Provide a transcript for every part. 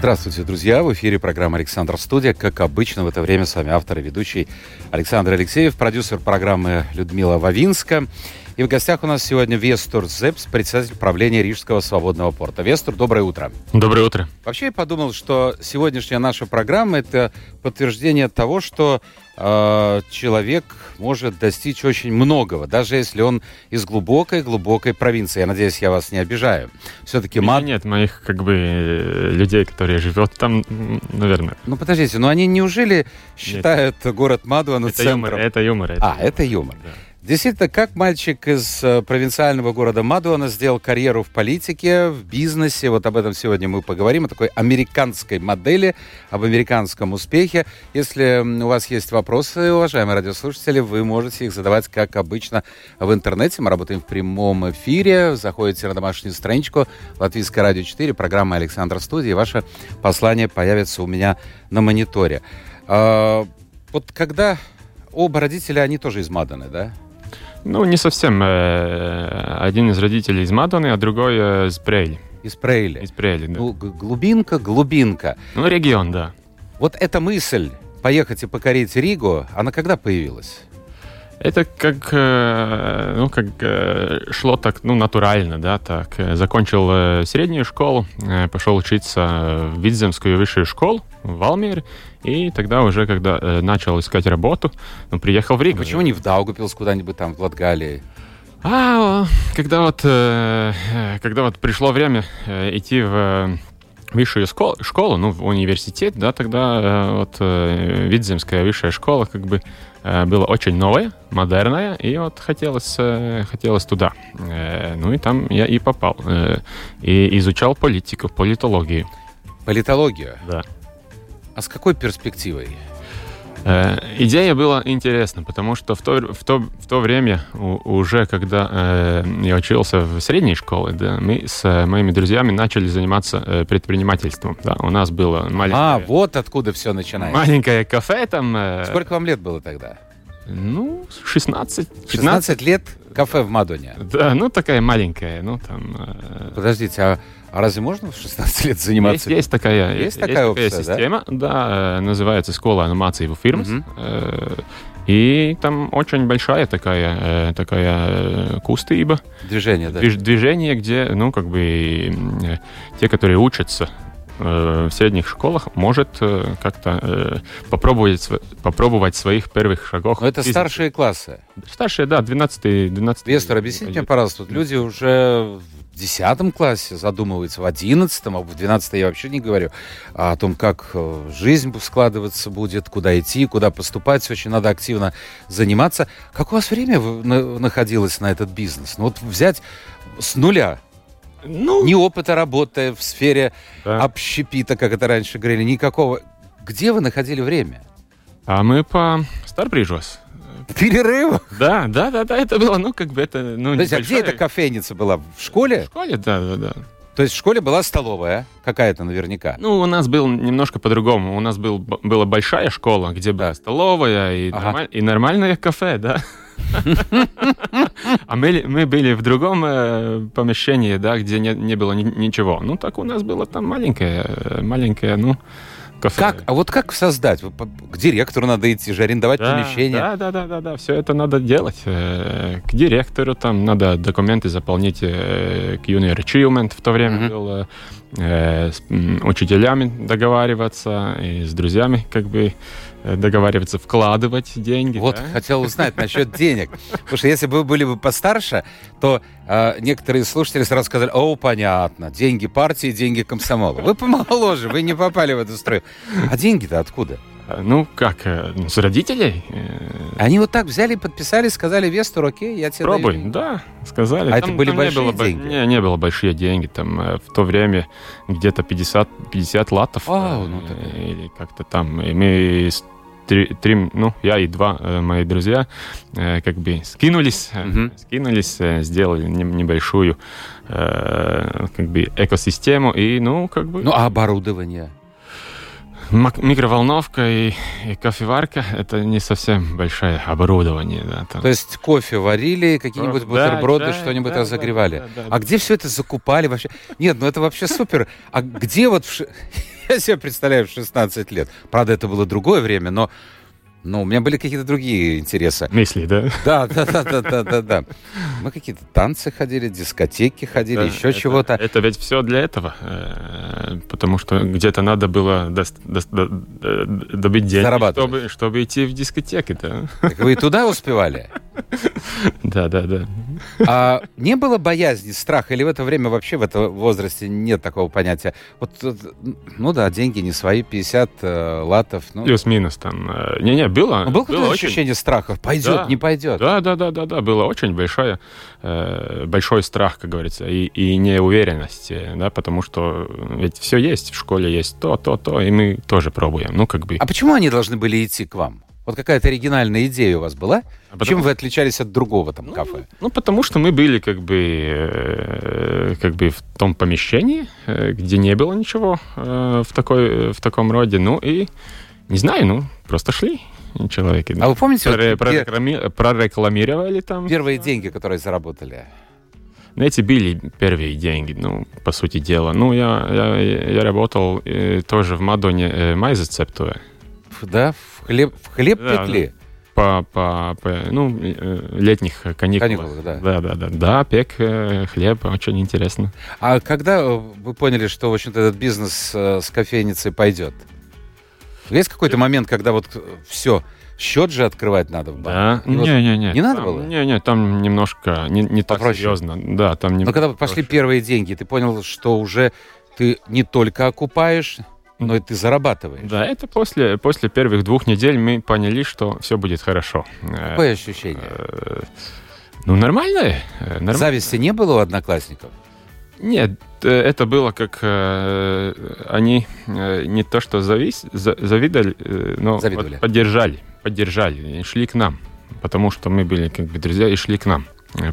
Здравствуйте, друзья! В эфире программа «Александр Студия». Как обычно, в это время с вами автор и ведущий Александр Алексеев, продюсер программы Людмила Вавинска. И в гостях у нас сегодня Вестур Зепс, председатель правления Рижского свободного порта. Вестур, доброе утро. Доброе утро. Вообще я подумал, что сегодняшняя наша программа – это подтверждение того, что человек может достичь очень многого, даже если он из глубокой-глубокой провинции. Я надеюсь, я вас не обижаю. Все-таки Мад... Нет, моих как бы э, людей, которые живут там, наверное. Ну подождите, но они неужели считают Нет. город Мадуану это центром? Юмор, это юмор. Это а, юмор. это юмор. Да. Действительно, как мальчик из э, провинциального города Мадуана сделал карьеру в политике, в бизнесе, вот об этом сегодня мы поговорим, о такой американской модели, об американском успехе. Если у вас есть вопросы, уважаемые радиослушатели, вы можете их задавать, как обычно, в интернете. Мы работаем в прямом эфире, заходите на домашнюю страничку Латвийское радио 4, программа Александр Студии, ваше послание появится у меня на мониторе. А, вот когда оба родителя, они тоже из Маданы, да? Ну, не совсем. Э, один из родителей из Мадоны, а другой э, из Прейли. Из Прейли? Из Прейли, да. Ну, глубинка, глубинка. Ну, регион, да. Вот эта мысль поехать и покорить Ригу, она когда появилась? Это как, э, ну, как шло так, ну, натурально, да, так. Закончил среднюю школу, пошел учиться в Видземскую высшую школу в Алмере, и тогда уже, когда э, начал искать работу, ну, приехал в Ригу. А почему не в Даугупилс куда-нибудь там, в Латгалии? А, когда вот, э, когда вот пришло время э, идти в высшую школу, школу, ну, университет, да, тогда э, вот э, Видземская высшая школа как бы э, была очень новая, модерная, и вот хотелось, хотелось туда. Ну и там я и попал. И изучал политику, политологию. Политологию? Да. А с какой перспективой? Э, идея была интересна, потому что в то, в то, в то время, уже когда э, я учился в средней школе, да, мы с э, моими друзьями начали заниматься э, предпринимательством. Да. У нас было маленькое... А, вот откуда все начинается. Маленькое кафе там. Э, Сколько вам лет было тогда? Ну, 16. 15. 16 лет кафе в Мадоне? Да, ну такая маленькая, ну там... Э... Подождите, а а разве можно в 16 лет заниматься? Есть, есть такая, есть, есть такая, опция, такая система, да? да, э, называется «Школа анимации в фирмах». Угу. И там очень большая такая, э, такая кустыба. Движение, да? Движение, где, ну, как бы, те, которые учатся в средних школах может как-то попробовать, попробовать своих первых шагов. Но это старшие классы? Старшие, да, 12 12 Вестер, объясните мне, пожалуйста, вот люди уже десятом классе задумывается, в одиннадцатом, а в двенадцатом я вообще не говорю о том, как э, жизнь складываться будет, куда идти, куда поступать. Очень надо активно заниматься. Как у вас время находилось на этот бизнес? Ну вот взять с нуля, ну, ни опыта работы в сфере да. общепита, как это раньше говорили, никакого. Где вы находили время? А мы по Старбрижос перерывах? Да, да, да, да, это было, ну, как бы это, ну, То есть, а где эта кофейница была? В школе? В школе, да, да, да. То есть в школе была столовая какая-то наверняка? Ну, у нас был немножко по-другому. У нас был, была большая школа, где была да. столовая и, ага. нормаль, и нормальное кафе, да. А мы, мы были в другом э, помещении, да, где не, не было ни, ничего. Ну, так у нас было там маленькое, э, маленькое, ну, кафе. Как, а вот как создать? К директору надо идти же, арендовать да, помещение. Да, да, да, да, да, все это надо делать. Э, к директору там надо документы заполнить к Junior Achievement в то время mm-hmm. было, с учителями договариваться и с друзьями как бы договариваться, вкладывать деньги. Вот да? хотел узнать насчет денег. Потому что если бы вы были бы постарше, то э, некоторые слушатели сразу сказали, о, понятно, деньги партии, деньги комсомола. Вы помоложе, вы не попали в эту строю. А деньги-то откуда? Э, ну, как, э, с родителей. Они вот так взяли, подписали, сказали, Вестур, окей, я тебе Пробуй, даю. да, сказали. А там, это были там большие не было, деньги? Не, не было большие деньги. Там в то время где-то 50, 50 латов. А, ну, или как-то там. И мы три, три, ну, я и два э, мои друзья э, как бы скинулись, Мгм. скинулись, э, сделали не- небольшую э, как бы экосистему и, ну, как бы Ну, а оборудование? Микроволновка и, и кофеварка это не совсем большое оборудование, да, там. То есть кофе варили, какие-нибудь Да, бутерброды, да, что-нибудь да, разогревали. да, да, да. А где все это закупали вообще? Нет, ну это вообще супер. А где вот... Я себе представляю в 16 лет. Правда, это было другое время, но... Ну, у меня были какие-то другие интересы. Мысли, да? Да, да, да, да, да, да, да. Мы какие-то танцы ходили, дискотеки ходили, Да, еще чего-то. Это ведь все для этого, э, потому что где-то надо было дос- дос- до- до- добыть деньги, чтобы, чтобы идти в дискотеки, да. Так вы и туда успевали? Да, да, да. А не было боязни, страха, или в это время вообще в этом возрасте нет такого понятия? Вот, э, ну да, деньги не свои, 50 э, латов. Ну, Плюс-минус там. э, Не-не, было. ну, было какое-то очень- ощущение страха? Пойдет, Да. не пойдет? Да, да, да, да, да, было очень большое, э, большой страх, как говорится, и, и неуверенность, да, потому что ведь все есть, в школе есть то, то, то, и мы тоже пробуем, ну, как бы. А почему они должны были идти к вам? Вот какая-то оригинальная идея у вас была? А Чем потому- вы отличались от другого там Ну, кафе? Ну, потому что мы были как бы, э, как бы в том помещении, э, где не было ничего э, в, такой, в таком роде. Ну и, не знаю, ну, просто шли человеки. А вы помните вот Проре- пе- прореклами- прорекламировали там. первые деньги, которые заработали? Ну, Эти были первые деньги, ну, по сути дела. Ну, я, я, я работал э, тоже в Мадоне э, майзецептуе. Да, в хлеб, в хлеб Да, пекли. По, по, по, ну, э, летних каникулах. Каникулах, да. Да, да, да. Да, пек э, хлеб, очень интересно. А когда э, вы поняли, что, в общем-то, этот бизнес с кофейницей пойдет? Есть какой-то момент, когда вот все, счет же открывать надо в банке? Да. И вот- Не-не-не. Не надо там- было? Не-не, там немножко, не, не так Попроще? серьезно. Да, там Но немного когда пошли первые деньги, ты понял, что уже ты не только окупаешь, но и ты зарабатываешь. Да, это после, после первых двух недель мы поняли, что все будет хорошо. Э, Какое ощущение? э, Ну, нормальное. э, норм- Зависти не было у одноклассников? Нет, это было как э, они э, не то что завис, за- завидовали, э, но Завидовали. поддержали, поддержали и шли к нам, потому что мы были как бы друзья и шли к нам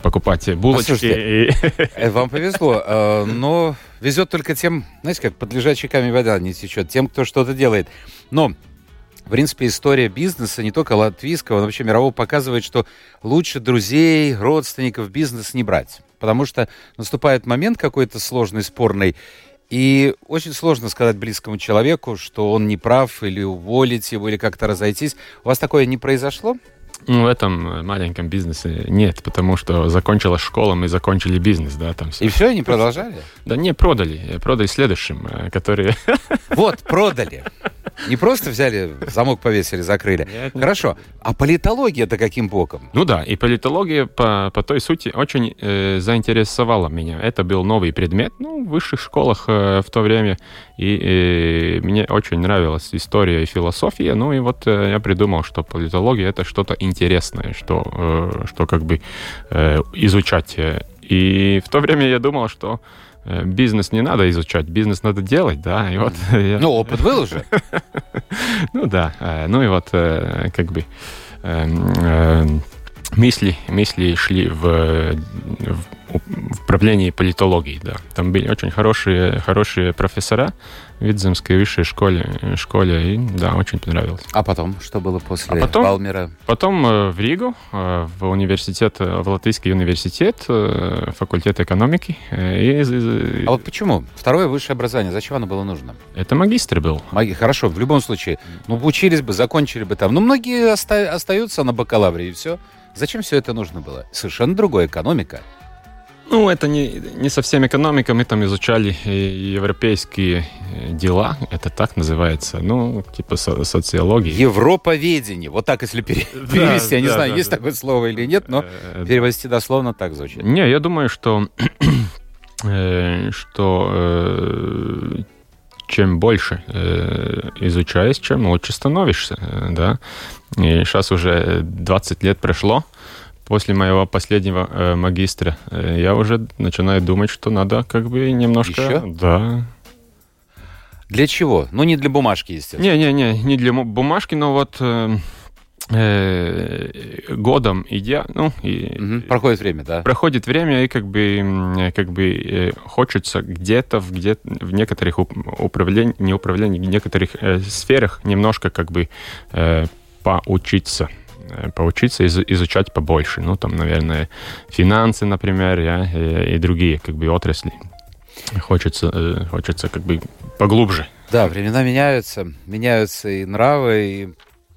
покупать булочки. Послушайте, и- Э, Вам повезло, э, но везет только тем, знаете, как под лежачий камень вода не течет, тем, кто что-то делает. Но, в принципе, история бизнеса, не только латвийского, но вообще мирового, показывает, что лучше друзей, родственников бизнес не брать. Потому что наступает момент какой-то сложный, спорный, и очень сложно сказать близкому человеку, что он не прав, или уволить его, или как-то разойтись. У вас такое не произошло? Ну, в этом э, маленьком бизнесе нет, потому что закончилась школа, мы закончили бизнес, да, там все. И все, они продолжали? Да не, продали, э, продали следующим, э, которые... Вот, продали. Не просто взяли, замок повесили, закрыли. Нет, нет. Хорошо. А политология-то каким боком? Ну да, и политология по, по той сути очень э, заинтересовала меня. Это был новый предмет ну, в высших школах э, в то время, и э, мне очень нравилась история и философия. Ну и вот э, я придумал, что политология это что-то интересное, что, э, что как бы э, изучать. И в то время я думал, что э, бизнес не надо изучать, бизнес надо делать, да, и вот я- Ну, опыт был уже. ну да, э, ну и вот как бы эм, мысли, мысли шли в, в управлении политологией, да. Там были очень хорошие, хорошие профессора в Видземской высшей школе, школе, и да, очень понравилось. А потом, что было после А потом? Палмера? Потом э, в Ригу, э, в университет, э, в Латвийский университет, факультет экономики, и, А вот почему? Второе высшее образование, зачем оно было нужно? это магистр был. Маги- Хорошо, в любом случае, ну, учились бы, закончили бы там. Ну, многие оста- остаются на бакалавре, и все. Зачем все это нужно было? Совершенно другая экономика. Ну, это не, не совсем экономика, мы там изучали э, европейские э, дела, это так называется, ну, типа со- социологии. Европоведение. Вот так, если пере- Да, перевести. Я не знаю, да, есть такое слово или нет, но Э, перевести дословно так звучит. Не, я думаю, что, что чем больше э, изучаешь, чем лучше становишься, э, да. И сейчас уже 20 лет прошло, после моего последнего э, магистра, э, я уже начинаю думать, что надо как бы немножко... Еще? Да. Для чего? Ну, не для бумажки, естественно. Не-не-не, не для бумажки, но вот э, годом идя, ну, и, угу. проходит время, да. Проходит время, и как бы, как бы э, хочется где-то в, где в некоторых управлений, не управлений, в некоторых э, сферах немножко как бы э, поучиться э, поучиться изучать побольше. Ну, там, наверное, финансы, например, я, и, и другие как бы отрасли. Хочется, хочется как бы поглубже. Да, времена меняются, меняются и нравы, и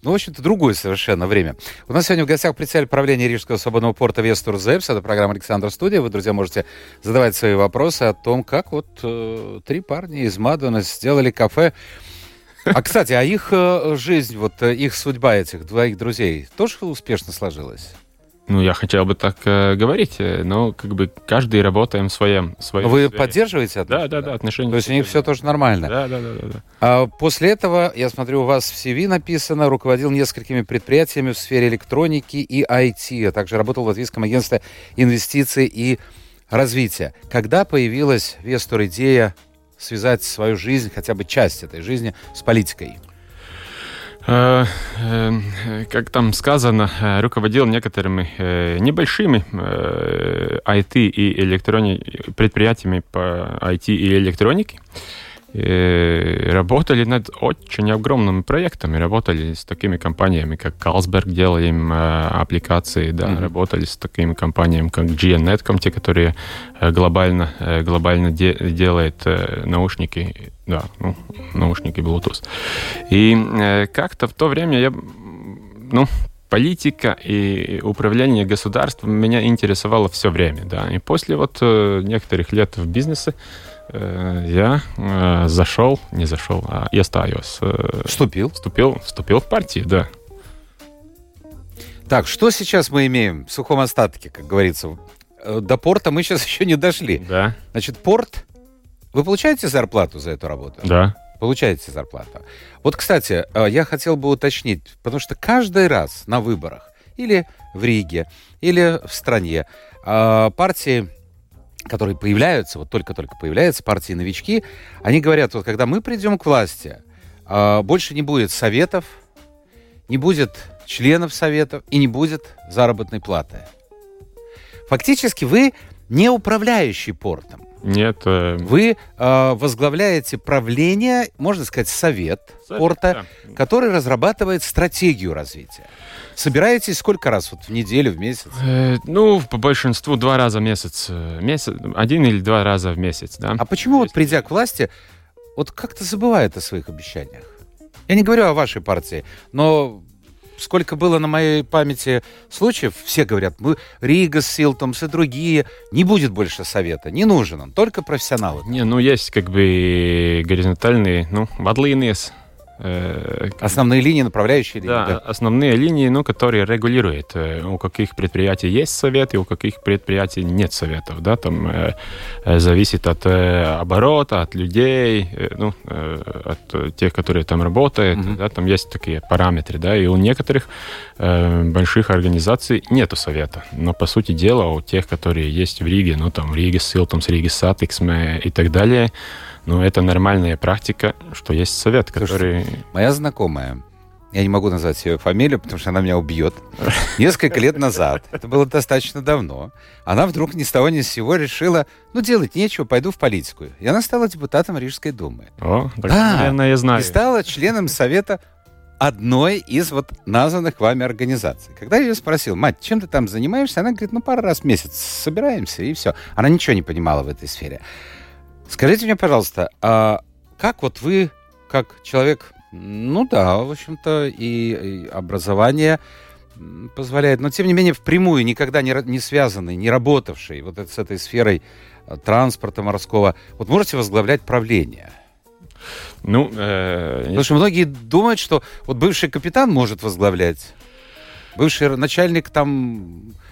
ну, в общем-то, другое совершенно время. У нас сегодня в гостях председатель правления Рижского свободного порта Вестур Зепс. Это программа Александр Студия. Вы, друзья, можете задавать свои вопросы о том, как вот э, три парня из Мадуна сделали кафе. А, кстати, а их э, жизнь, вот э, их судьба этих двоих друзей тоже успешно сложилась? Ну, я хотел бы так э, говорить, э, но как бы каждый работаем в своем. своем Вы сфере. поддерживаете отношения? Да, да, да, отношения. То есть у них все тоже нормально? Да, да, да, да. да. А после этого, я смотрю, у вас в CV написано, руководил несколькими предприятиями в сфере электроники и IT, а также работал в Латвийском агентстве инвестиций и развития. Когда появилась Вестур идея связать свою жизнь, хотя бы часть этой жизни, с политикой? Э, э, как там сказано, э, руководил некоторыми небольшими IT и электрони... предприятиями по IT и электронике. Работали над очень огромными проектами, работали с такими компаниями, как Carlsberg, делаем э, аппликации, да, mm-hmm. работали с такими компаниями, как GNetcom, те, которые э, глобально, э, глобально де- делают э, наушники, да, ну, наушники Bluetooth. И э, как-то в то время я, ну, политика и управление государством меня интересовало все время, да. И после вот э, некоторых лет в бизнесе Э, я э, зашел, не зашел, а я остаюсь. Э, вступил? Вступил, вступил в партию, да. Так, что сейчас мы имеем в сухом остатке, как говорится? До порта мы сейчас еще не дошли. Да. Значит, порт... Вы получаете зарплату за эту работу? Да. Получаете зарплату. Вот, кстати, я хотел бы уточнить, потому что каждый раз на выборах или в Риге, или в стране партии которые появляются, вот только-только появляются партии новички, они говорят, вот когда мы придем к власти, а, больше не будет советов, не будет членов советов и не будет заработной платы. Фактически вы не управляющий портом. Нет. Э... Вы э, возглавляете правление, можно сказать, совет, совет порта, да. который разрабатывает стратегию развития. Собираетесь сколько раз вот в неделю, в месяц? Э, ну, по большинству два раза в месяц. Э, месяц. Один или два раза в месяц, да. А почему вот придя к власти, вот как-то забывает о своих обещаниях? Я не говорю о вашей партии, но сколько было на моей памяти случаев, все говорят, мы Рига, Силтомс и другие, не будет больше совета, не нужен он, только профессионалы. Не, ну есть как бы горизонтальные, ну, вадлинные Э, основные линии, направляющие линии. Да, да, основные линии, ну, которые регулируют, э, у каких предприятий есть совет и у каких предприятий нет советов. Да? Там э, э зависит от оборота, от людей, ну, от тех, которые там работают. Mm-hmm. Да? Там есть такие параметры. Да? И у некоторых больших организаций нету совета. Но, по сути дела, у тех, которые есть в Риге, ну, там, в Риге Силтомс, Риге Сатиксме и так далее, но это нормальная практика, что есть совет, который... Слушайте, моя знакомая, я не могу назвать ее фамилию, потому что она меня убьет. Несколько лет назад, это было достаточно давно, она вдруг ни с того ни с сего решила, ну, делать нечего, пойду в политику. И она стала депутатом Рижской думы. О, так, да, наверное, я знаю. И стала членом совета одной из вот названных вами организаций. Когда я ее спросил, мать, чем ты там занимаешься? Она говорит, ну, пару раз в месяц собираемся, и все. Она ничего не понимала в этой сфере. Скажите мне, пожалуйста, а как вот вы, как человек, ну да, в общем-то, и, и образование позволяет, но тем не менее впрямую никогда не, не связанный, не работавший вот с этой сферой а, транспорта морского, вот можете возглавлять правление? Ну, э, потому что многие думают, что вот бывший капитан может возглавлять, бывший начальник там э,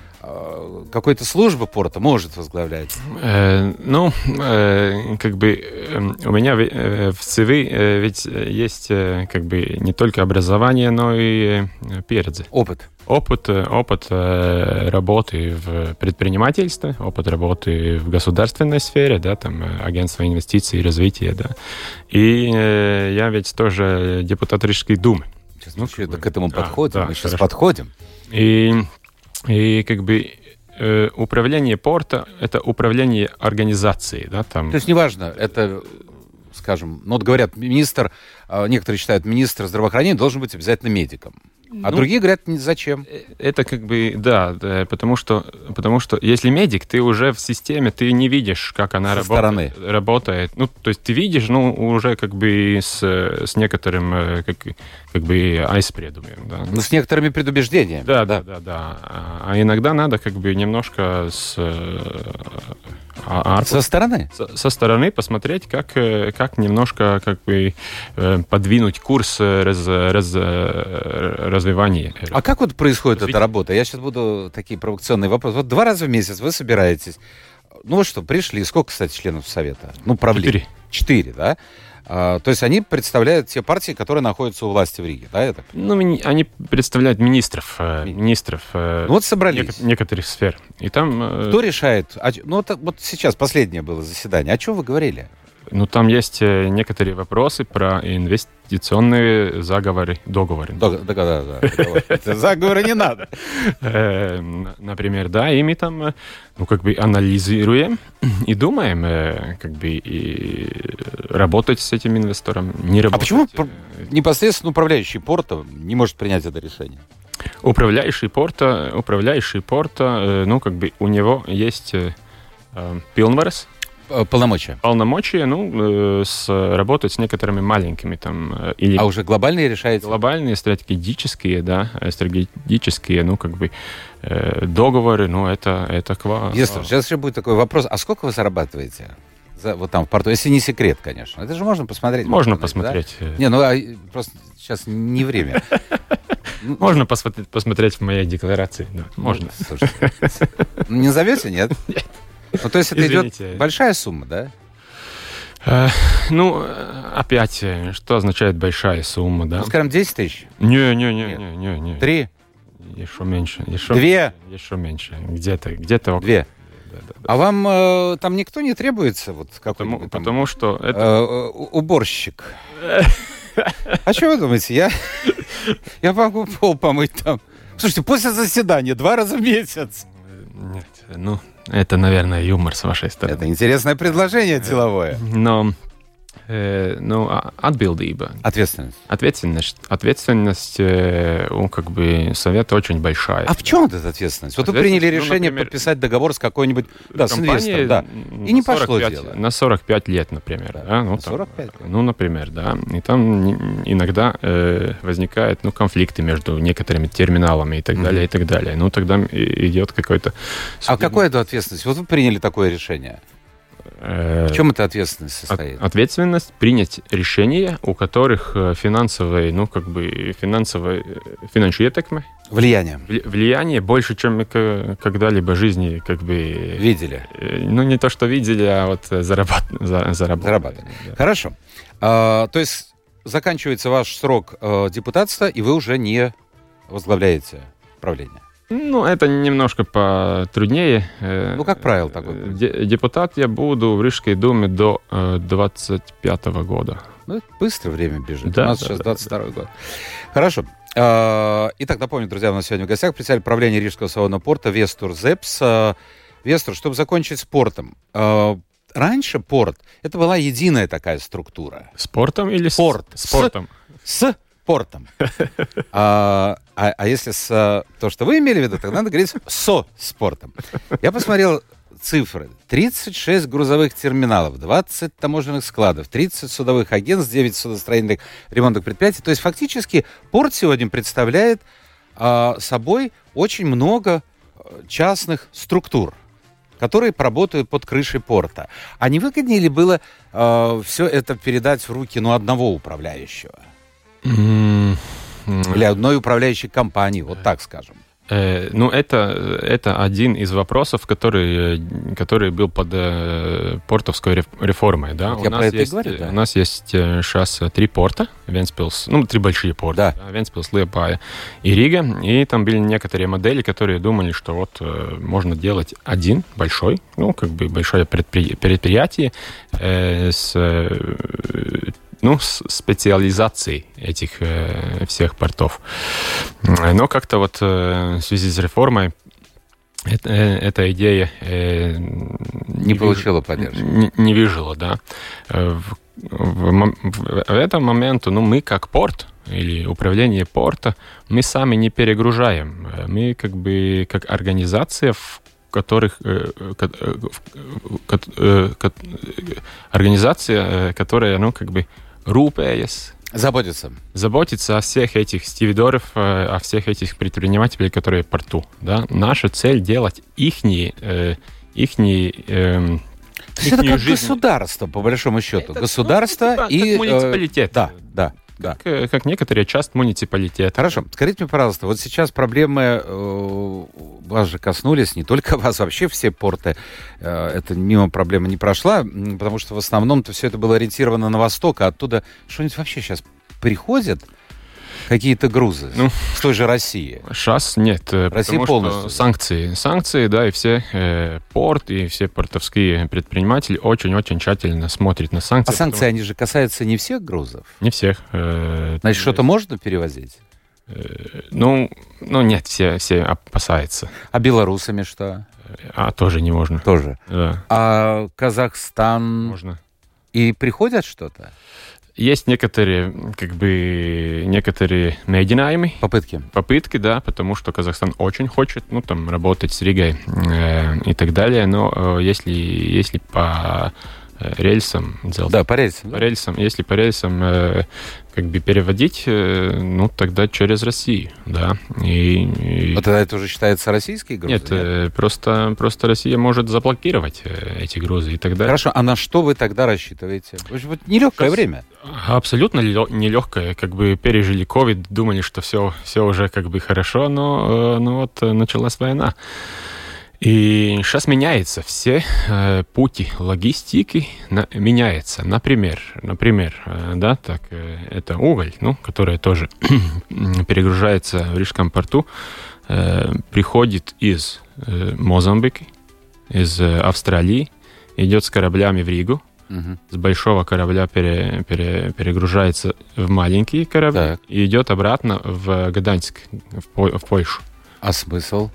какой-то службы порта может возглавлять? Э, ну, э, как бы э, у меня в, э, в ЦИВИ э, ведь есть э, как бы не только образование, но и э. Опыт. Опыт, э, опыт э, работы в предпринимательстве, опыт работы в государственной сфере, да, там э, агентство инвестиций и развития, да. И э, я ведь тоже депутат Рижской думы. Сейчас Ну, мы к этому подходим. да, мы сейчас хорошо. подходим. И, и как бы э, управление порта — это управление организацией, да, там. То есть неважно, это, скажем, ну вот говорят, министр, э, некоторые считают, министр здравоохранения должен быть обязательно медиком. А Ну, другие говорят, «Не- зачем? Это как бы, да, да, потому что, потому что если медик, ты уже в системе, ты не видишь, как она Со работает, стороны. работает. Ну, то есть ты видишь, ну, уже как бы с, с некоторым, э, как, как бы, айспредумом, да. Ну, с некоторыми предубеждениями. Да, да, да, да. А а иногда надо как бы немножко с, э, а- Со стороны. со, со стороны посмотреть, как, э, как немножко как бы э, подвинуть курс э, раз, раз, развивания. А как вот происходит Развитие. эта работа? Я сейчас буду такие провокационные вопросы. Вот два раза в месяц вы собираетесь. Ну вот что, пришли. Сколько, кстати, членов совета? Ну, правления. Четыре. Четыре, да? А, то есть они представляют те партии, которые находятся у власти в Риге, да? Понимаю? Ну, они представляют министров, э, Ми- министров э, Ну вот собрались. нек- некоторых сфер. И там, э, Кто решает? А ну вот, вот сейчас последнее было заседание. О чем вы говорили? Ну, там есть э, некоторые вопросы про инвестиционные заговоры, договоры. Да, да, да, да, Заговора не надо. Э, н- например, да, и мы там, э, ну, как бы анализируем и думаем, э, как бы, и работать с этим инвестором, не А работать. почему Э, пр- непосредственно управляющий порта не может принять это решение? Управляющий порта, управляющий порта, ну, как бы, у него есть пилнварес, Полномочия. полномочия, ну, э, с, работать с некоторыми маленькими там, э, или А уже глобальные решаете? глобальные стратегические, да, э, стратегические, ну, как бы, э, договоры, ну, это, это ква... Если, сейчас еще будет такой вопрос. А сколько вы зарабатываете? За, вот там в порту. Если не секрет, конечно. Это же можно посмотреть. Можно да? посмотреть. э, Не, ну а, просто сейчас не время. Можно посмотреть, посмотреть в моей декларации, да, можно. Ну, ну, Не назовете, нет? Ну, то есть это идет большая сумма, да? Э, ну, э, опять, э, что означает большая сумма, да? Ну, скажем, 10 тысяч? Не, не, не, не, не, не. Три? Еще меньше. Еще, Две? Еще меньше. Где-то, где-то. около- Две? Да, да, да. А вам э, там никто не требуется? Вот Потому, там, потому что это... э, уборщик. А что вы думаете? Я, я могу пол помыть там. Слушайте, после заседания два раза в месяц. Нет, ну, это, наверное, юмор с вашей стороны. Это интересное предложение деловое. Но, э, ну, а- atbildība, Ответственность. ответственность, ответственность э, у как бы совета очень большая. А в чем эта ответственность? Вот вы приняли ну, решение например, подписать договор с какой-нибудь... Да, с инвестором, да. И не на пошло 45 дело. На 45 лет, например. Да, Да, ну, на там, 45 Ну, например, да. И там иногда э, возникают ну, конфликты между некоторыми терминалами и так Мгм. далее, и так далее. Ну, тогда идет какой-то... А судебный- какая это ответственность? Вот вы приняли такое решение. Э, В чем эта ответственность от- состоит? ответственность принять решения, у которых э, финансовые, ну, как бы, финансовые, финансовые ietekme, Влияние. вли- влияние больше, чем мы когда-либо в жизни, как бы, Видели. э, ну, не то, что видели, а вот э, зарабат, за- заработали. Зарабатывали. Да. Хорошо. А, то есть заканчивается ваш срок э, депутатства, и вы уже не возглавляете правление. Ну, это немножко потруднее. Э, Ну, как правило, такой э, путь. Депутат я буду в Рижской думе до э, 25 года. Ну, быстро время бежит. Да, у нас да, сейчас да, 22 год. Хорошо. А, Итак, напомню, друзья, у нас сегодня в гостях председатель правления Рижского салона порта Вестур Зепс. А, Вестур, чтобы закончить с портом. а, Раньше порт это была единая такая структура. Спортом или с- Спорт. спортом? С портом. А, а- а если с а, то, что вы имели в виду, тогда надо говорить со спортом. Я посмотрел цифры. 36 грузовых терминалов, 20 таможенных складов, 30 судовых агентств, 9 судостроительных ремонтных предприятий. То есть фактически порт сегодня представляет а, собой очень много э, частных структур которые работают под крышей порта. А не выгоднее ли было все это передать в руки ну, одного управляющего? Или одной управляющей компании, вот так скажем. Э, ну, это, это один из вопросов, который, который был под э, портовской реформой. Да? Вот у, нас есть, говорю, да. у нас есть сейчас три порта, Венспилс, ну, три большие порта, да. Да, Венспилс, Лепая и Рига, и там были некоторые модели, которые думали, что вот э, можно делать один большой, ну, как бы большое предприятие э, с ну, специализацией этих э, всех портов. Но как-то вот э, в связи с реформой это, э, эта идея э, не, не получила поддержки. Не, не выжила, да. Э, в, в, в этом момент, ну, мы как порт или управление порта, мы сами не перегружаем. Мы как бы как организация, в которых организация, которая, ну, как бы рūpējas. Заботиться. Заботиться о всех этих стивидоров, э, о всех этих предпринимателей, которые в порту. Да? Наша цель делать ихние, э, ихние э, это как жизнь. государство, по большому счету. Это, государство ну, типа, и... Как муниципалитет. Э, да, да. Да. Как, э, как некоторые часть муниципалитета. Хорошо. Скажите мне, пожалуйста, вот сейчас проблемы э, вас же коснулись, не только вас, вообще все порты. Э, это мимо проблемы не прошла, потому что в основном-то все это было ориентировано на восток, а оттуда что-нибудь вообще сейчас приходит? Какие-то грузы ну, с той же России? Сейчас нет. Э, Россия полностью. санкции. Санкции, да, и все э, порт, и все портовские предприниматели очень-очень тщательно смотрят на санкции. А санкции, потому... они же касаются не всех грузов? Не всех. Э, Значит, что-то можно перевозить? Э, ну, ну нет, все, все опасаются. А белорусами что? А тоже не можно. Тоже? Да. А Казахстан? Можно. И приходят что-то? Есть некоторые, как бы, некоторые mēģinājumi. Попытки. Попытки, да, потому что Казахстан очень хочет, ну, там, работать с Ригой э, и так далее. Но э, если, если по э, рельсам... Да, по рельсам. По рельсам. Если по рельсам э, как бы переводить, э, ну, тогда через Россию, да. И, и... А тогда это уже считается российские грузы? Нет, нет? Просто, просто Россия может заблокировать эти грузы и далее. Хорошо, а на что вы тогда рассчитываете? Вот нелегкое Сейчас... время. Абсолютно нелегкое. Как бы пережили COVID, думали, что все, все уже как бы хорошо, но, но вот началась война. И сейчас меняется все э, пути логистики, на, меняется. Например, например, э, да, так, э, это уголь, ну, который тоже перегружается в Рижском порту, э, приходит из э, Мозамбика, из э, Австралии, идет с кораблями в Ригу, угу. с большого корабля пере, пере, перегружается в маленький корабль так. и идет обратно в Гданьск, в, в Польшу. А смысл?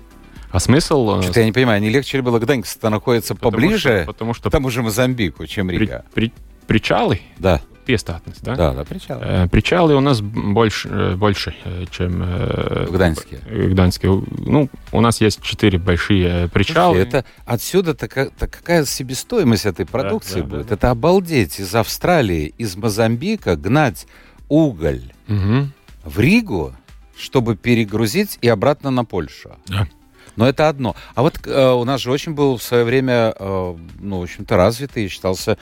А смысл... Э, Что-то я не понимаю, не легче ли было Гданьск-то находится потому поближе что, потому что к тому же Мозамбику, чем Рига? При, при, причалы? Да. Пестатность, да? Да, да, причалы. Э, причалы у нас больше, э, больше э, чем... Э. В Гданьске. Ну, у нас есть четыре большие причалы. Слушайте, это отсюда-то какая себестоимость этой продукции да, да, будет? Да, да. Это обалдеть. Из Австралии, из Мозамбика гнать уголь угу. в Ригу, чтобы перегрузить и обратно на Польшу. Да. Но это одно. А вот э, у нас же очень был в свое время, э, ну, в общем-то, развитый, считался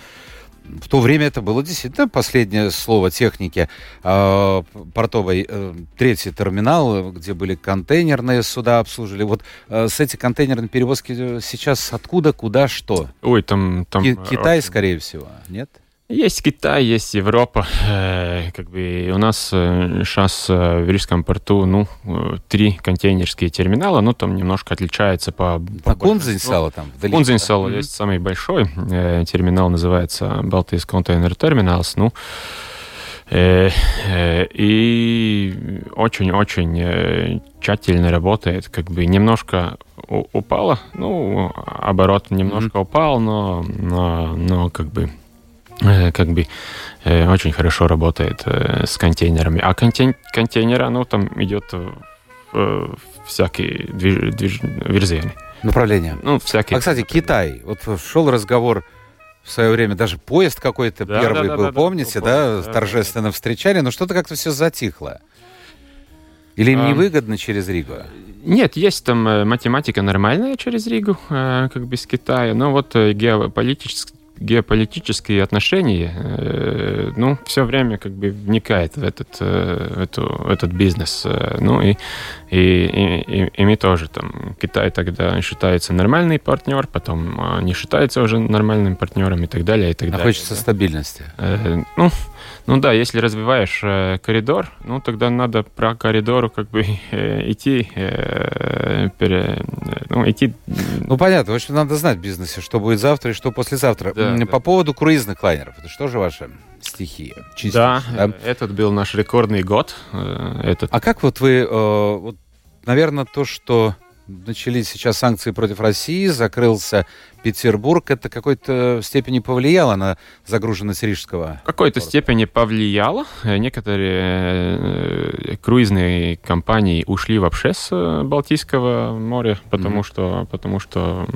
в то время это было действительно последнее слово техники э, портовой. Э, третий терминал, где были контейнерные суда обслуживали. Вот э, с эти контейнерные перевозки сейчас откуда, куда, что? Ой, там... там... Ки- Китай, скорее всего, нет? Есть Китай, есть Европа. Э, как бы у нас сейчас э, э, в Рижском порту, ну, три контейнерские терминала, но там немножко отличается по... по а Кунзенсала там? Кунзенсала mm-hmm. есть самый большой терминал, называется Балтийс контейнер терминалс. Ну, и очень-очень тщательно работает, как бы немножко упало, ну, оборот немножко mm-hmm. упал, но, но, но как бы как бы э, очень хорошо работает э, с контейнерами. А контейн, контейнера, ну, там идет всякие движ, движ, верзены. Направления. Ну, всякие. А, кстати, Китай. Вот шел разговор в свое время, даже поезд какой-то да, первый да, был, да, помните, да, да, да торжественно да. встречали, но что-то как-то все затихло. Или им а, невыгодно через Ригу? Нет, есть там математика нормальная через Ригу, как бы с Китая, но вот геополитически геополитические отношения, э, ну, все время как бы вникает в этот, э, эту, этот бизнес. Э, ну, и, и, и, и мы тоже там, Китай тогда считается нормальный партнер, потом не считается уже нормальным партнером и так далее, и так а далее. хочется стабильности. Э, ну, ну да, если развиваешь э, коридор, ну тогда надо про коридор как бы э, идти, э, пере, ну идти. Ну понятно, в общем надо знать в бизнесе, что будет завтра и что послезавтра. Да, По да. поводу круизных лайнеров, это что же ваша стихия? Да, Частично, э, этот был наш рекордный год. э, Этот. А как вот вы, э, вот, наверное, то, что начались сейчас санкции против России, закрылся Петербург, это какой-то степени повлияло на загруженность Рижского? В какой-то степени повлияло. Некоторые э, круизные компании ушли вообще с э, Балтийского моря, потому Мгм. что, потому что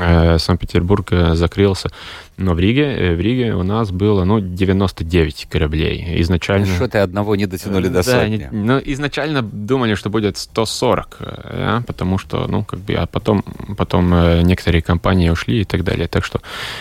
э, Санкт-Петербург э, закрылся. Но в Риге, в Риге у нас было ну, 99 кораблей. Изначально... Что-то одного не дотянули до Да, сотни. не- ну, изначально думали, что будет 140, э, да, потому что, ну, как бы, а потом, потом некоторые компании ушли и так далее. Так что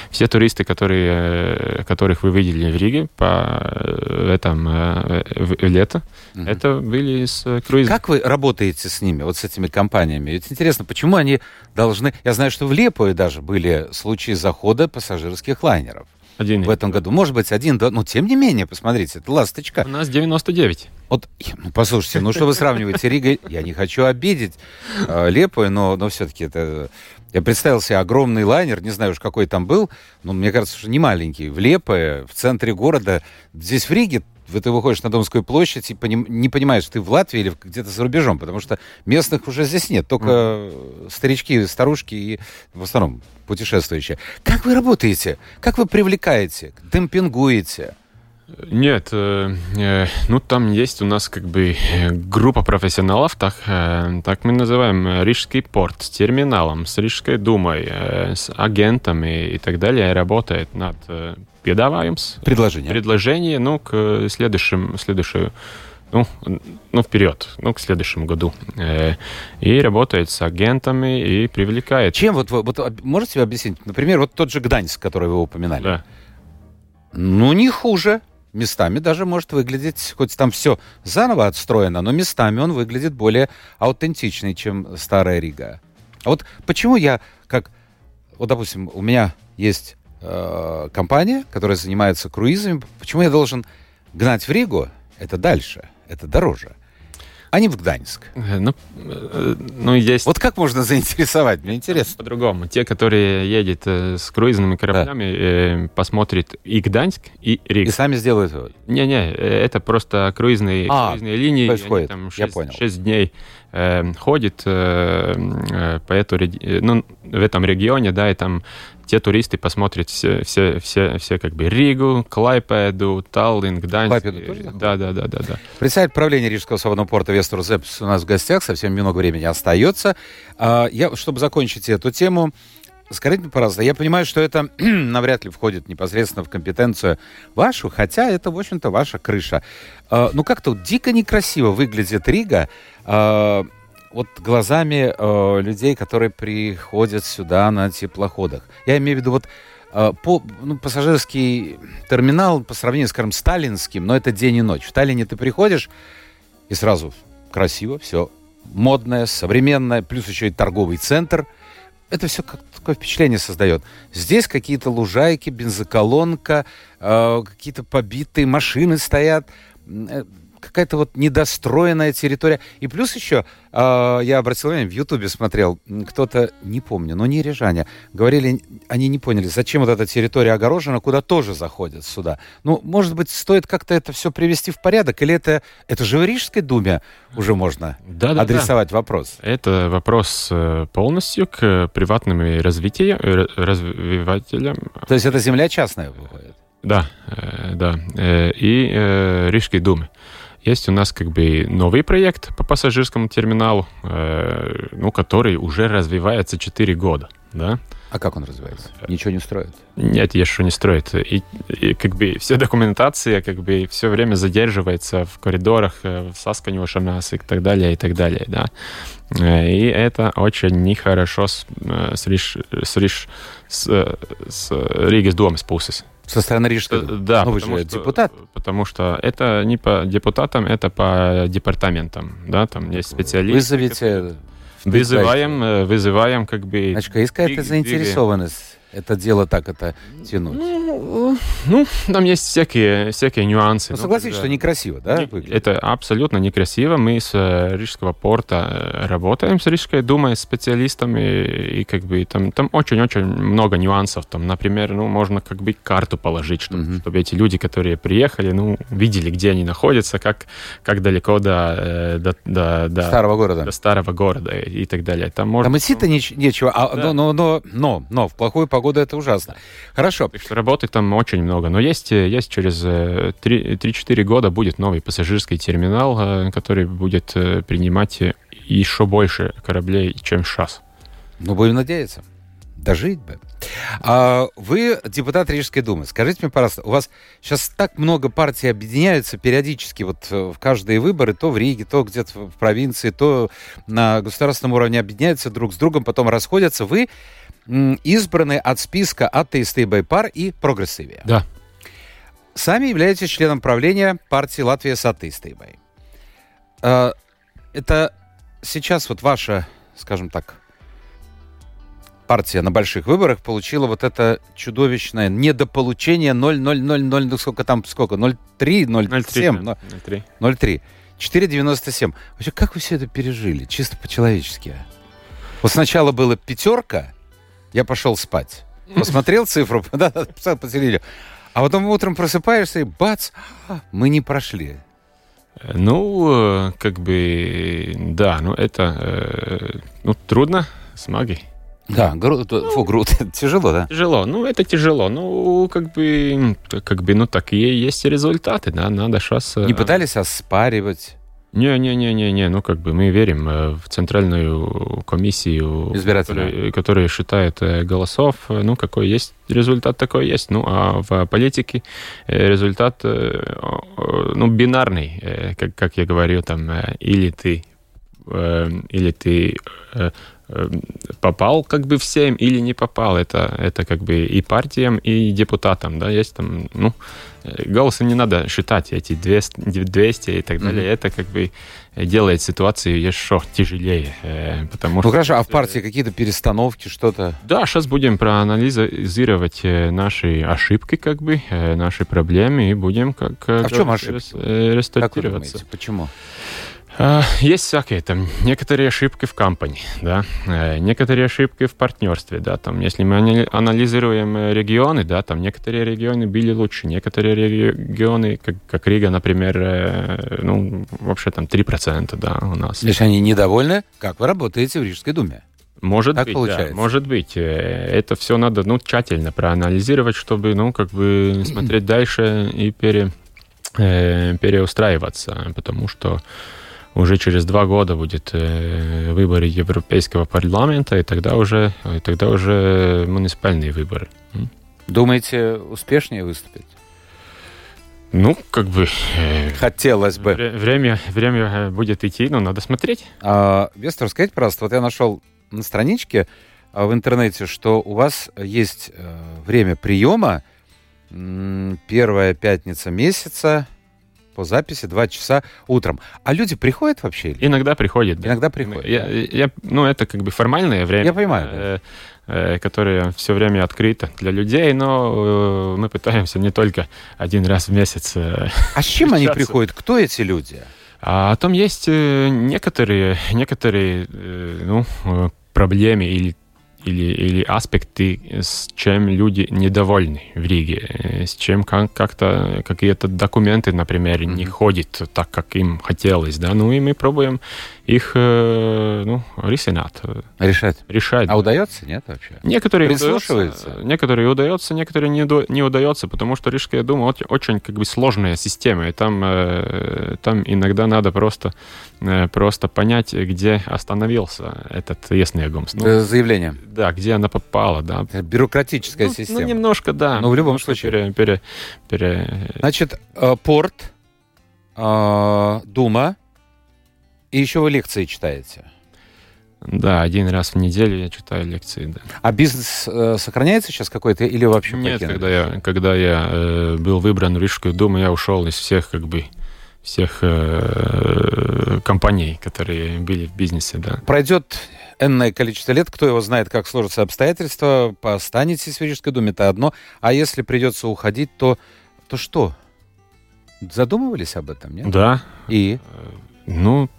все туристы, которые, э, которых вы видели в Риге по э, этом э, лето, Мгм. это были с круиза. Как вы работаете с ними, вот с этими компаниями? Ведь интересно, почему они должны... Я знаю, что в Лепое даже были случаи захода пассажирских лайнеров Один. в этом году. Может быть, один, два... Но тем не менее, посмотрите, это ласточка. У нас 99. Вот, ну, послушайте, ну что вы сравниваете Рига? Я не хочу обидеть э, Лепое, но, но все-таки это... Я представил себе огромный лайнер, не знаю уж какой там был, но мне кажется, что не маленький. В Лепое, в центре города. Здесь в Риге в- ты выходишь на Домскую площадь и поним- не понимаешь, ты в Латвии или где-то за рубежом, потому что местных уже здесь нет, только э, старички, старушки и в основном путешествующие. Как вы работаете? Как вы привлекаете? Демпингуете? Нет, э, э, ну там есть у нас как бы э, группа профессионалов, так, э, так мы называем э, Рижский порт с терминалом, с Рижской думой, э, с агентами и так далее работает над э, piedāvājums, Предложение. предложение, ну, к следующему, следующему, ну, ну, вперед, ну, к следующему году. И работает с агентами и привлекает. Чем вот вот, можете объяснить? Например, вот тот же Гданьск, который вы упоминали. Да. Ну, не хуже. Местами даже может выглядеть, хоть там все заново отстроено, но местами он выглядит более аутентичный, чем старая Рига. А вот почему я, как, вот, допустим, у меня есть э, компания, которая занимается круизами, почему я должен гнать в Ригу? Это дальше, это дороже, а не в Гданьск. Э, Ну, э, ну, есть... Вот как можно заинтересовать? Мне интересно. По-другому. Те, которые едет э, с круизными кораблями, э, посмотрит и Гданьск, и И Рига. сами сделают вывод. Не-не, это просто круизные, А, круизные линии. происходит. Они там Я 6, понял. дней э, ходит э, э, по эту, э, ну, в этом регионе, да, и там те туристы посмотрят все, все, все, все как бы Ригу, Клайпеду, Таллин, Гданьск. Клайпеду тоже? Да, да, да, да, да. Председатель правления Рижского свободного порта Вестер Зепс у нас в гостях, совсем немного времени остается. А, Я, чтобы закончить эту тему, скажите, пожалуйста, я понимаю, что это навряд ли входит непосредственно в компетенцию вашу, хотя это, в общем-то, ваша крыша. А, Ну, как-то вот дико некрасиво выглядит Рига, а, вот глазами э, людей, которые приходят сюда на теплоходах. Я имею в виду вот э, по, ну, пассажирский терминал по сравнению, скажем, с сталинским, но это день и ночь. В Таллине ты приходишь, и сразу красиво, все модное, современное, плюс еще и торговый центр. Это все как такое впечатление создает. Здесь какие-то лужайки, бензоколонка, э, какие-то побитые машины стоят. Какая-то вот недостроенная территория. И плюс еще, э, я обратил внимание, в Ютубе смотрел, кто-то, не помню, но не рижане, говорили, они не поняли, зачем вот эта территория огорожена, куда тоже заходят сюда. Ну, может быть, стоит как-то это все привести в порядок, или это, это же в Рижской думе уже можно Да, да, да. адресовать вопрос? Это вопрос э, полностью к приватным и развитию, э, развивателям. То есть это земля частная выходит? Да, э, да. И Рижской думы. Есть у нас как бы новый проект по пассажирскому терминалу, э, ну, который уже развивается 4 года. Да? А как он развивается? Ничего не строит? Нет, еще не строит. И, и как бы вся документация как бы все время задерживается в коридорах, э, в Сасканюшанас и так далее, и так далее, да. Э, и это очень нехорошо с, э, с, с, с, с Риgas домас puses. Со стороны Рижской Э, Да, Ну, вы потому же что, депутат. Потому что это не по депутатам, это по департаментам, да, там есть специалисты. Вызовите... Вызываем, э, вызываем как бы... Значит, какая-то Двиг- заинтересованность это дело так это тянуть? Ну, ну, там есть всякие, всякие нюансы. Ну, Ну, согласитесь, когда- что некрасиво, да? Не- выглядит? Это абсолютно некрасиво. Мы с э, Рижского порта э, работаем с Рижской думой, с специалистами, и как бы там, там очень-очень много нюансов. Там, например, ну, можно как бы карту положить, чтобы, Мгм. чтобы эти люди, которые приехали, ну, видели, где они находятся, как, как далеко до, э, до, до, до- Старого города. до старого города и, и так далее. Там можно... Там идти-то неч- нечего, а, Да. но, но, но, но, но в плохую погоду это ужасно. Хорошо. Так что работы там очень много. Но есть, э, есть через э, 3 3-4 года будет новый пассажирский терминал, э, который будет э, принимать э, еще больше кораблей, чем сейчас. Ну, будем надеяться. Дожить бы. А вы депутат Рижской думы. Скажите мне, пожалуйста, у вас сейчас так много партий объединяются периодически вот э, в каждые выборы, то в Риге, то где-то в провинции, то на государственном уровне объединяются друг с другом, потом расходятся. Вы избраны от списка атеисты Байпар и Прогрессивия. Да. Сами являетесь членом правления партии Латвия с атеистыбой. Э, Это сейчас вот ваша, скажем так, партия на больших выборах получила вот это чудовищное недополучение 0,000, ну сколько там, сколько, 0,3, 0,7, но- 0,3. 0,3. 4,97. Вообще, как вы все это пережили? Чисто по-человечески. Вот сначала была пятерка, я пошел спать. Посмотрел цифру, да, посмотрел по телевизору. А потом утром просыпаешься и бац, мы не прошли. Ну, э, как бы, да, ну это э, ну, трудно с магией. Да, гру, то- фу, гру, тяжело, да? Тяжело, ну это тяжело, ну как бы, как бы, ну такие есть результаты, да, надо сейчас... Не пытались оспаривать Не-не-не-не-не, ну как бы мы верим э, в центральную комиссию, которая, которая считает э, голосов, ну какой есть результат, такой есть. Ну а в политике э, результат, ну бинарный, как, как я говорю, там, или ты, или ты попал как бы всем или не попал. Это, это как бы и партиям, и депутатам, да, есть там, ну, э, голосы не надо считать, эти 200, 200 и так далее. Мгм. Это как бы делает ситуацию еще тяжелее, э, потому Ну что... хорошо, а в партии какие-то перестановки, что-то? Да, сейчас будем проанализировать э, наши ошибки, как бы, э, наши проблемы, и будем как э, А в чем ошибки? э, Как вы думаете, почему? Есть всякие там некоторые ошибки в компании, да, э, некоторые ошибки в партнерстве, да, там, если мы анализируем э, регионы, да, там некоторые регионы были лучше, некоторые регионы, как, как Рига, например, э, ну, вообще там 3%, да, у нас. Если они недовольны, как вы работаете в Рижской думе? Может Так быть, получается. да, может быть. Это все надо, ну, тщательно проанализировать, чтобы, ну, как бы смотреть дальше и пере, э, переустраиваться, потому что уже через два года будет э, выборы Европейского парламента, и тогда уже, и тогда уже муниципальные выборы. Думаете, успешнее выступить? Ну, как бы э, Хотелось бы. вре- время, время э, будет идти, но надо смотреть. А, Вестер, скажите, пожалуйста, вот я нашел на страничке а, в интернете, что у вас есть э, время приема первая пятница месяца по записи 2 часа утром. А люди приходят вообще? или- Иногда приходит. да. Иногда приходят. Я, я- ну, это как бы формальное время. Я понимаю, э, э, которое все время открыто для людей, но э, мы пытаемся не только один раз в месяц. э, А с чем они приходят? Кто эти люди? А там есть э, некоторые, некоторые э, ну, э, проблемы или или, или аспекты, с чем люди недовольны в Риге, э, с чем как- как-то какие-то документы, например, не Мгм. ходят так, как им хотелось, да, ну и мы пробуем их э, ну, рисинат. Решать. Решать. А удается, нет вообще? Некоторые удается, некоторые удается, некоторые не, не удается, потому что Рижская дума очень, очень как бы сложная система, и там, э, там иногда надо просто, э, просто понять, где остановился этот ясный Ну, Э, Заявление. да, где она попала, да. Бюрократическая Ну, система. ну, немножко, да. Ну, в любом случае. Пере, пере, пере- Значит, порт, Дума, и еще вы лекции читаете. Да, один раз в неделю я читаю лекции, да. А бизнес э, сохраняется сейчас какой-то или вообще Нет, покинули? когда я, когда я э, был выбран в Рижскую думу, я ушел из всех, как бы, всех э, компаний, которые были в бизнесе, да. Пройдет энное количество лет, кто его знает, как сложатся обстоятельства, останетесь в Рижской думе, это одно. А если придется уходить, то, то что? Задумывались об этом, нет? Да, И? ну,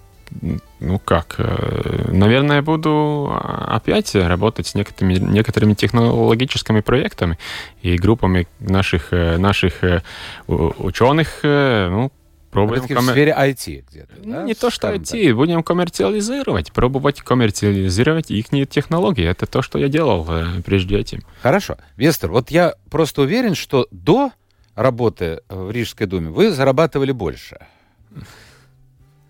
ну как, э, наверное, буду опять работать с некоторыми, некоторыми технологическими проектами и группами наших, э, наших э, ученых, ну, пробуем... В коммер- сфере IT где-то, Ну, да? Не то, что так. IT, будем коммерциализировать, пробовать коммерциализировать их технологии. Это то, что я делал э, прежде этим. Хорошо. Вестер, вот я просто уверен, что до работы в Рижской думе вы зарабатывали больше.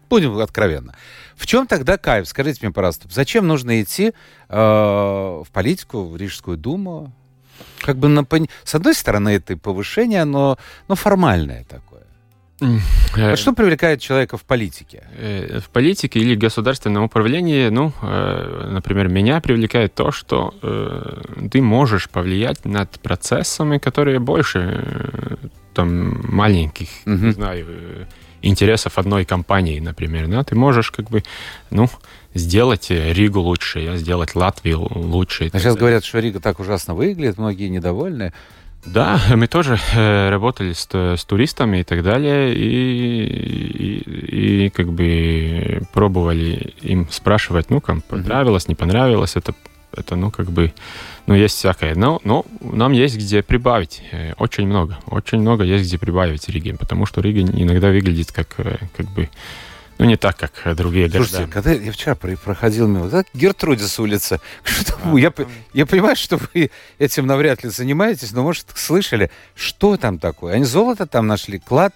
Будем откровенно. В чем тогда кайф? Скажите мне, пожалуйста, зачем нужно идти э, в политику, в Рижскую думу? Как бы на, пон- с одной стороны, это повышение, но, но формальное такое. Э, А что привлекает человека в политике? э, В политике или государственном управлении, ну, э, например, меня привлекает то, что ты можешь повлиять над процессами, которые больше там маленьких, не знаю, интересов одной компании, например, да, ты можешь как бы, ну, сделать э, Ригу лучше, сделать Латвию лучше. А сейчас далее. говорят, что Рига так ужасно выглядит, многие недовольны. Да, мы тоже э, работали с, с туристами и так далее, и, и, и как бы пробовали им спрашивать, ну, как понравилось, не понравилось, это, это ну, как бы, ну, есть всякое. Но, но нам есть где прибавить, э, очень много, очень много есть где прибавить Риге, потому что Рига иногда выглядит как, э, как бы, ну, не так, как другие Слушайте, города. когда я вчера про- проходил мимо, так Гертрудис улица. Что А, я, я понимаю, что вы этим навряд ли занимаетесь, но, может, слышали, что там такое? Они золото там нашли, клад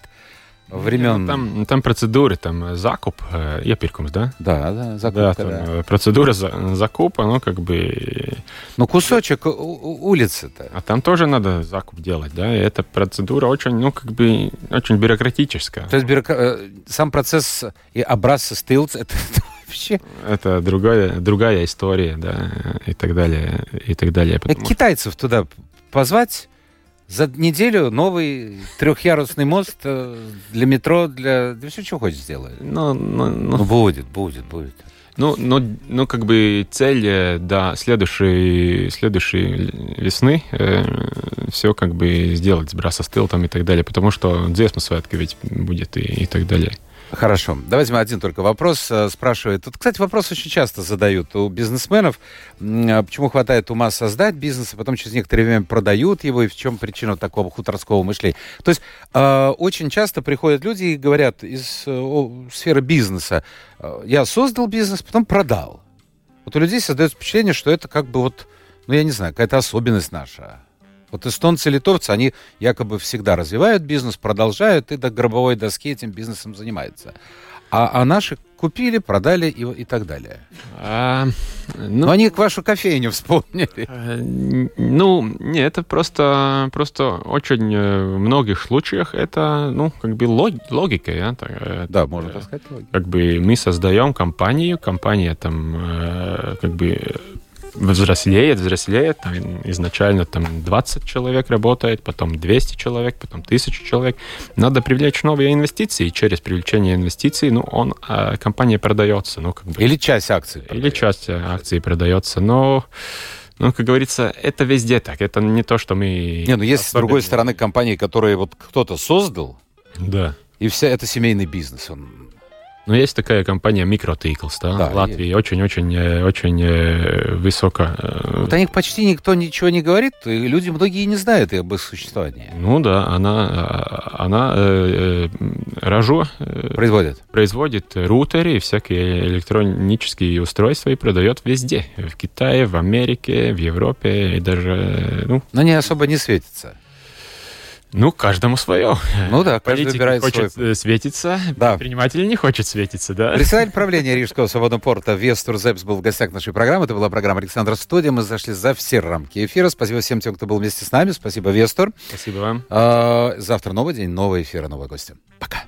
времен... Ну, Там, там процедуры, там э, закуп, э, iepirkums, да? Да, да, Да, закупка, там да. э, процедура за- закупа, ну, как бы... Но кусочек улицы-то. А там тоже надо закуп делать, да? И эта процедура очень, ну, как бы, очень бюрократическая. То есть э, сам процесс и образцы стылц, это, вообще... Это другая, другая история, да, и так далее, и так далее. Потому Китайцев туда позвать, за неделю новый трехъярусный мост э, для метро, для, для все, что хочешь сделать. Ну, ну, ну, Ну, будет, будет, будет. ну, ну, ну, как бы цель э, до следующей, следующей весны все как бы сделать с брасостыл там и так далее, потому что дзесма святка ведь будет и, и так далее. Хорошо. Давайте мы один только вопрос э, спрашивает. Тут, кстати, вопрос очень часто задают у бизнесменов. А Почему хватает ума создать бизнес, а потом через некоторое время продают его, и в чем причина такого хуторского мышления? То есть э, очень часто приходят люди и говорят из э, сферы бизнеса, я создал бизнес, потом продал. Вот у людей создается впечатление, что это как бы вот, ну я не знаю, какая-то особенность наша. Вот эстонцы и литовцы, они якобы всегда развивают бизнес, продолжают и до гробовой доски этим бизнесом занимаются. А, а наши купили, продали и, и так далее. А, Но ну, они к вашу кофейню вспомнили. Э, Ну, не, это просто, просто очень э, в многих случаях это, ну, как бы лог- логика, я так, э, Да, можно э, так сказать. логично. Как бы мы создаем компанию, компания там как бы взрослеет, взрослеет, там изначально там 20 человек работает, потом 200 человек, потом 1000 человек. Надо привлечь новые инвестиции, и через привлечение инвестиций, ну, он, э, компания продается, ну, как бы... Или часть акций. Или часть акций продается, но, ну, как говорится, это везде так. Это не то, что мы... Не, ну есть с другой стороны компании, которые вот кто-то создал, Да. и вся это семейный бизнес. Он Ну, есть такая компания Microtickles, да, Да, в Латвии, очень-очень э, э, высоко. э, Вот о них почти никто ничего не говорит, и люди многие не знают об их существовании. Ну да, она, она э, Ражу э, Производят. производит рутеры и всякие электронические устройства и продает везде. В Китае, в Америке, в Европе и даже, ну, Но они особо не светятся. Ну каждому свое. Ну да, каждый Политик выбирает хочет свой. э, светиться, Да. предприниматель не хочет светиться, да? Председатель правления Рижского свободного порта Вестур Зепс был в гостях нашей программы. Это была программа Александра Студия. Мы зашли за все рамки эфира. Спасибо всем тем, кто был вместе с нами. Спасибо, Вестур. Спасибо вам. А, Завтра новый день, новый эфир, новые гости. Пока.